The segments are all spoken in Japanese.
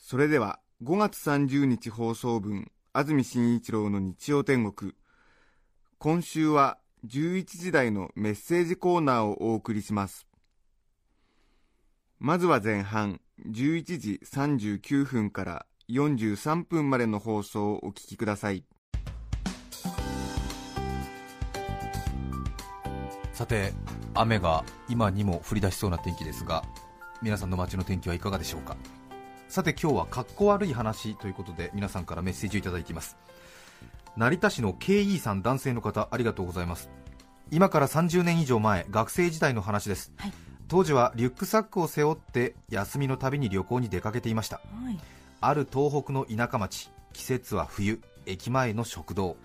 それでは、5月30日放送分、安住紳一郎の日曜天国、今週は11時台のメッセージコーナーをお送りします。まずは前半、11時39分から43分までの放送をお聞きください。さて雨が今にも降り出しそうな天気ですが皆さんの街の天気はいかがでしょうか？さて今日はかっこ悪い話ということで皆さんからメッセージをいただいています。成田市の KE さん男性の方ありがとうございます。今から30年以上前学生時代の話です、はい。当時はリュックサックを背負って休みのたびに旅行に出かけていました。ある東北の田舎町季節は冬駅前の食堂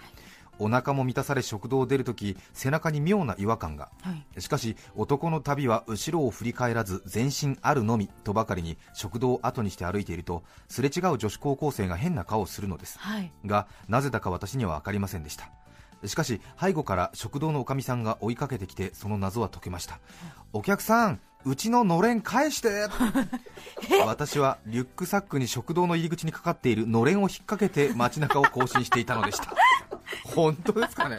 お腹も満たされ食堂を出るとき背中に妙な違和感が。はい。しかし男の旅は後ろを振り返らず全身あるのみとばかりに食堂を後にして歩いているとすれ違う女子高校生が変な顔をするのです。はい。がなぜだか私には分かりませんでした。しかし背後から食堂のおかみさんが追いかけてきてその謎は解けました。お客さんうちののれん返して！私はリュックサックに食堂の入り口にかかっているのれんを引っ掛けて街中を行進していたのでした 本当ですかね。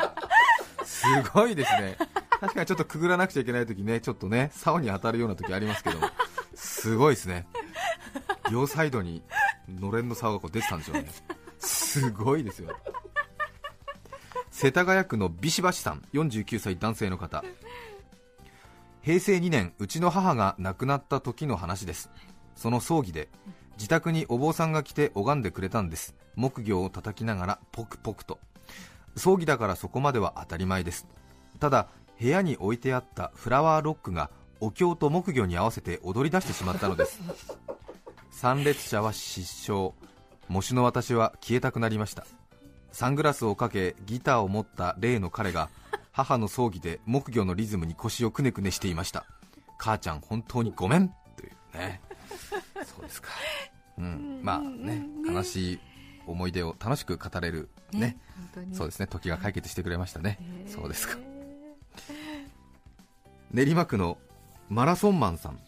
すごいですね。確かにちょっとくぐらなくちゃいけない時ねちょっとね竿に当たるような時ありますけどすごいですね。両サイドにのれんの竿がこう出てたんでしょうね。すごいですよ。世田谷区のビシバシさん49歳男性の方。平成2年うちの母が亡くなった時の話です。その葬儀で自宅にお坊さんが来て拝んでくれたんです。木魚を叩きながらポクポクと。葬儀だからそこまでは当たり前です。ただ部屋に置いてあったフラワーロックがお経と木魚に合わせて踊り出してしまったのです。参列者は失笑。喪主の私は消えたくなりました。サングラスをかけギターを持った例の彼が母の葬儀で木魚のリズムに腰をくねくねしていました。母ちゃん本当にごめんというね。そうですか。うん。まあね悲しい思い出を楽しく語れるね本当に。そうですね。時が解決してくれましたね。そうですか。練馬区のマラソンマンさん。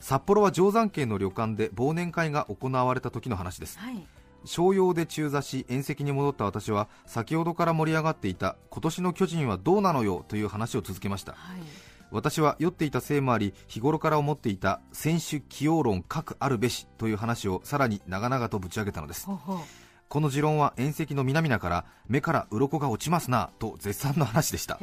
札幌は定山渓の旅館で忘年会が行われた時の話です。はい。商用で中座し宴席に戻った私は先ほどから盛り上がっていた今年の巨人はどうなのよという話を続けました。はい私は酔っていたせいもあり日頃から思っていた選手起用論各あるべしという話をさらに長々とぶち上げたのです。この持論は宴席の南々から目から鱗が落ちますなと絶賛の話でした。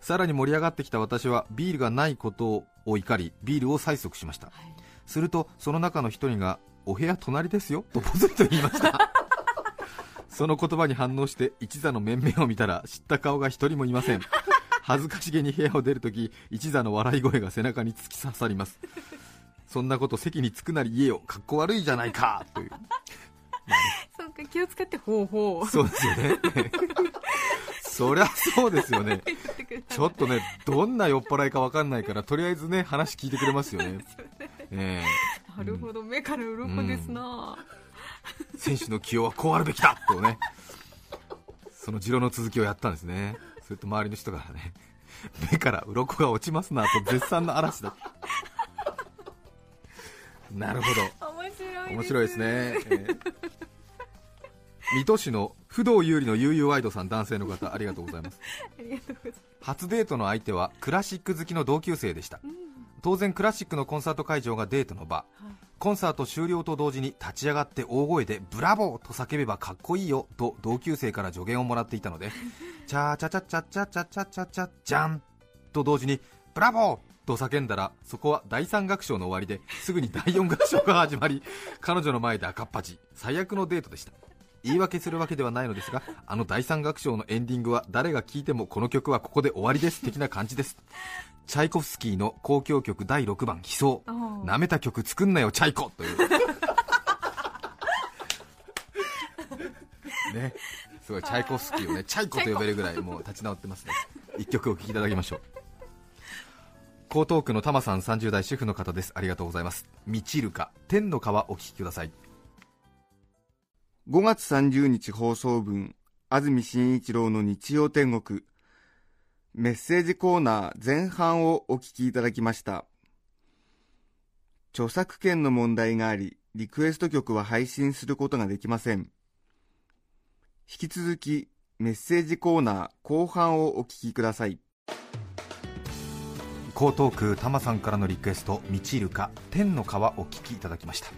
さらに盛り上がってきた私はビールがないことを怒りビールを催促しました。はい。するとその中の一人がお部屋隣ですよとポツリと言いました。その言葉に反応して一座の面々を見たら知った顔が一人もいません恥ずかしげに部屋を出るとき一座の笑い声が背中に突き刺さります。そんなこと席に着くなり言えよ。かっこ悪いじゃないか。という。そうか気を使ってほうほうそうですよね。そりゃそうですよね。ちょっとねどんな酔っ払いか分かんないからとりあえずね話聞いてくれますよね。ええ。なるほど。目から鱗ですな。選手の起用はこうあるべきだとね。その持論の続きをやったんですねそれと周りの人からね 目から鱗が落ちますなと絶賛の嵐だ。なるほど。面白い面白いですね、えー。水戸市の不動有利の悠々ワイドさん男性の方ありがとうございます。ありがとうございます。初デートの相手はクラシック好きの同級生でした。当然クラシックのコンサート会場がデートの場。コンサート終了と同時に立ち上がって大声でブラボーと叫べばかっこいいよと同級生から助言をもらっていたのでチャチャチャチャチャチャチャチャチャチャンと同時にブラボーと叫んだらそこは第3楽章の終わりですぐに第4楽章が始まり彼女の前で赤っ恥最悪のデートでした言い訳するわけではないのですがあの第3楽章のエンディングは誰が聴いてもこの曲はここで終わりです的な感じですチャイコフスキーの交響曲第6番「悲壮」「なめた曲作んなよチャイコ」というねすごいチャイコフスキーをねチャイコと呼べるぐらいもう立ち直ってますね。一曲お聴きいただきましょう。江東区のタマさん30代主婦の方です。ありがとうございます。みちるか。天の川お聴きください。5月30日放送分、安住紳一郎の日曜天国。メッセージコーナー前半をお聞きいただきました。著作権の問題があり、リクエスト曲は配信することができません。引き続き、メッセージコーナー後半をお聞きください。江東区タマさんからのリクエスト「みちるか天の川」お聞きいただきました。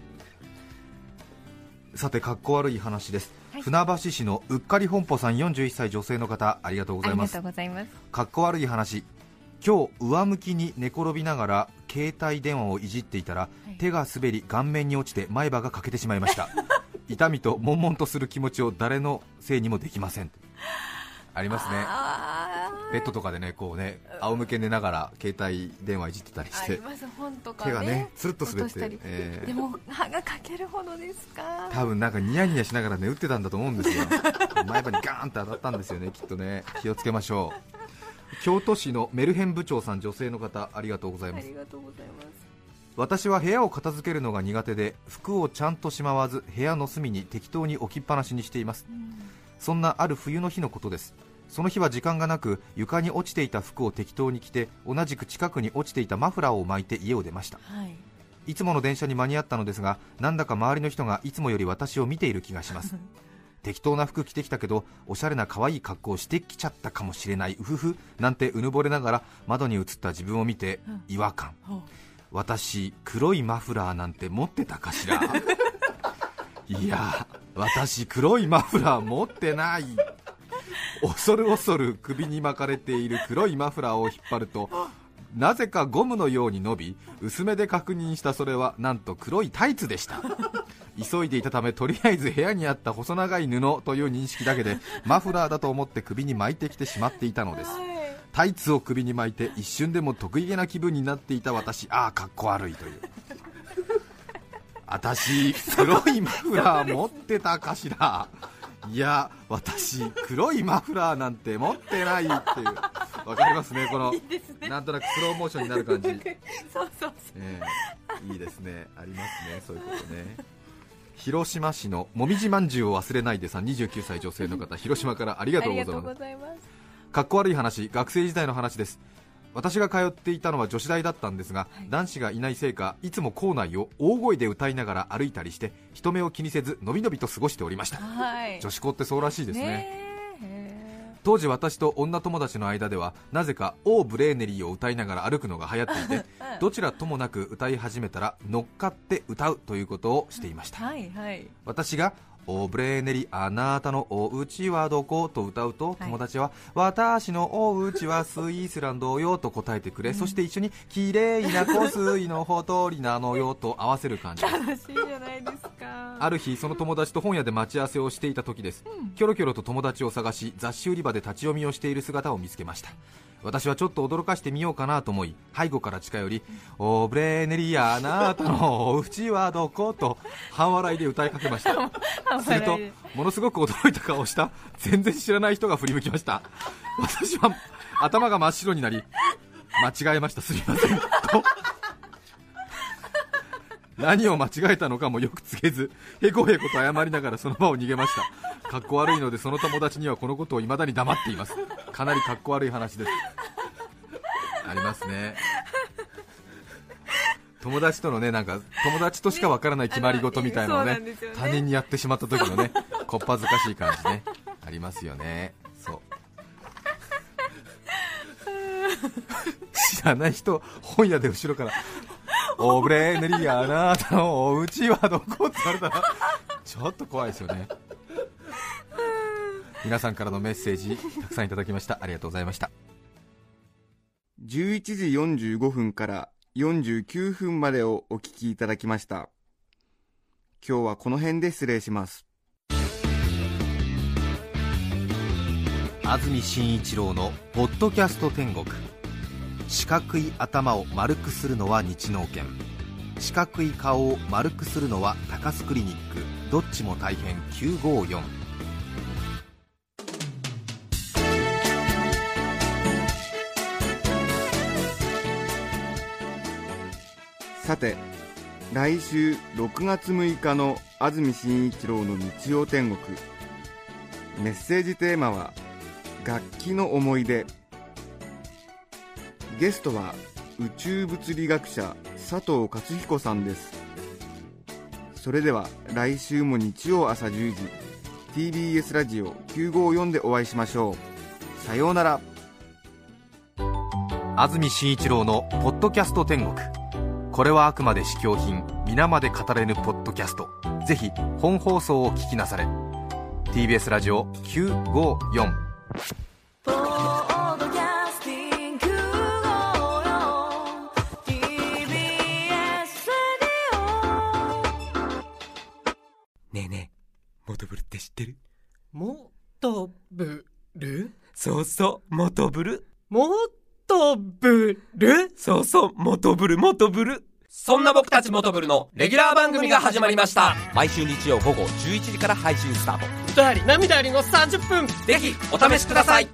さてかっこ悪い話です、はい。船橋市のうっかり本舗さん41歳女性の方ありがとうございます。ありがとうございます。かっこ悪い話。今日上向きに寝転びながら携帯電話をいじっていたら、い。手が滑り顔面に落ちて前歯が欠けてしまいました痛みと悶々とする気持ちを誰のせいにもできませんありますね。ベッドとかでねこうね仰向け寝ながら携帯電話いじってたりして。手がねつるっと滑って、えー。でも歯がかけるほどですか？多分なんかニヤニヤしながらね打ってたんだと思うんですよ。前歯にガーンって当たったんですよねきっとね。気をつけましょう。京都市のメルヘン部長さん女性の方ありがとうございます。ありがとうございます私は部屋を片付けるのが苦手で服をちゃんとしまわず部屋の隅に適当に置きっぱなしにしています。そんなある冬の日のことです。その日は時間がなく床に落ちていた服を適当に着て同じく近くに落ちていたマフラーを巻いて家を出ました。はい。いつもの電車に間に合ったのですがなんだか周りの人がいつもより私を見ている気がします。適当な服着てきたけどおしゃれな可愛い格好をしてきちゃったかもしれないうふふなんてうぬぼれながら窓に映った自分を見てうん。違和感。ほう私黒いマフラーなんて持ってたかしら？いや私黒いマフラー持ってない。恐る恐る首に巻かれている黒いマフラーを引っ張るとなぜかゴムのように伸び薄めで確認したそれはなんと黒いタイツでした。急いでいたためとりあえず部屋にあった細長い布という認識だけでマフラーだと思って首に巻いてきてしまっていたのです。タイツを首に巻いて一瞬でも得意げな気分になっていた私。ああかっこ悪いという。私黒いマフラー持ってたかしら。いや私黒いマフラーなんて持ってないっていう。わかりますねこのなんとなくスローモーションになる感じ、そうそうええいいですね。ありますねそういうことね。広島市のもみじまんじゅうを忘れないでさん29歳女性の方広島からありがとうございますかっこ悪い話学生時代の話です。私が通っていたのは女子大だったんですが、はい。男子がいないせいかいつも校内を大声で歌いながら歩いたりして人目を気にせずのびのびと過ごしておりました。はい。女子校ってそうらしいですね。ね当時私と女友達の間ではなぜか「オー・ブレーネリー」を歌いながら歩くのが流行っていて どちらともなく歌い始めたら乗っかって歌うということをしていました。はいはい。私が「オブレーネリあなたのお家はどこ?」と歌うと、はい。友達は「私のお家はスイスランドよ」と答えてくれ、そして一緒に「綺麗な湖水のほとりなのよ」と合わせる感じ楽しいじゃないですかある日その友達と本屋で待ち合わせをしていた時です、キョロキョロと友達を探し雑誌売り場で立ち読みをしている姿を見つけました。私はちょっと驚かしてみようかなと思い背後から近寄り「オブレーネリあなたのお家はどこ?」と半笑いで歌いかけました。するとものすごく驚いた顔をした全然知らない人が振り向きました。私は頭が真っ白になり間違えました。すみません。と何を間違えたのかもよく告げずへこへこと謝りながらその場を逃げました。かっこ悪いのでその友達にはこのことを未だに黙っています。かなりかっこ悪い話です。ありますね。友達とのねなんか友達としかわからない決まり事みたいなのをねね。他人にやってしまった時のねこっぱずかしい感じねありますよね。そう。知らない人本屋で後ろから「オブレーネリあなたのお家はどこ?」って言われたらちょっと怖いですよね 皆さんからのメッセージたくさんいただきましたありがとうございました11時45分から49分までをお聞きいただきました。今日はこの辺で失礼します。安住紳一郎の「ポッドキャスト天国」四角い頭を丸くするのは日農研。四角い顔を丸くするのは高須クリニック。どっちも大変954さて来週6月6日の安住紳一郎の日曜天国。メッセージテーマは「楽器の思い出」ゲストは宇宙物理学者佐藤勝彦さんです。それでは来週も日曜朝10時 TBS ラジオ954でお会いしましょう。さようなら。安住紳一郎の「ポッドキャスト天国」これはあくまで試供品皆まで語れぬポッドキャスト。ぜひ本放送を聞きなされ。TBS ラジオ954ねえねえモトブルって知ってる？もとぶるそうそうモトブル。もとぶるそうそうモトブルモトブル。そんな僕たちモトブルのレギュラー番組が始まりました。毎週日曜午後11時から配信スタート。歌あり涙ありの30分。ぜひお試しください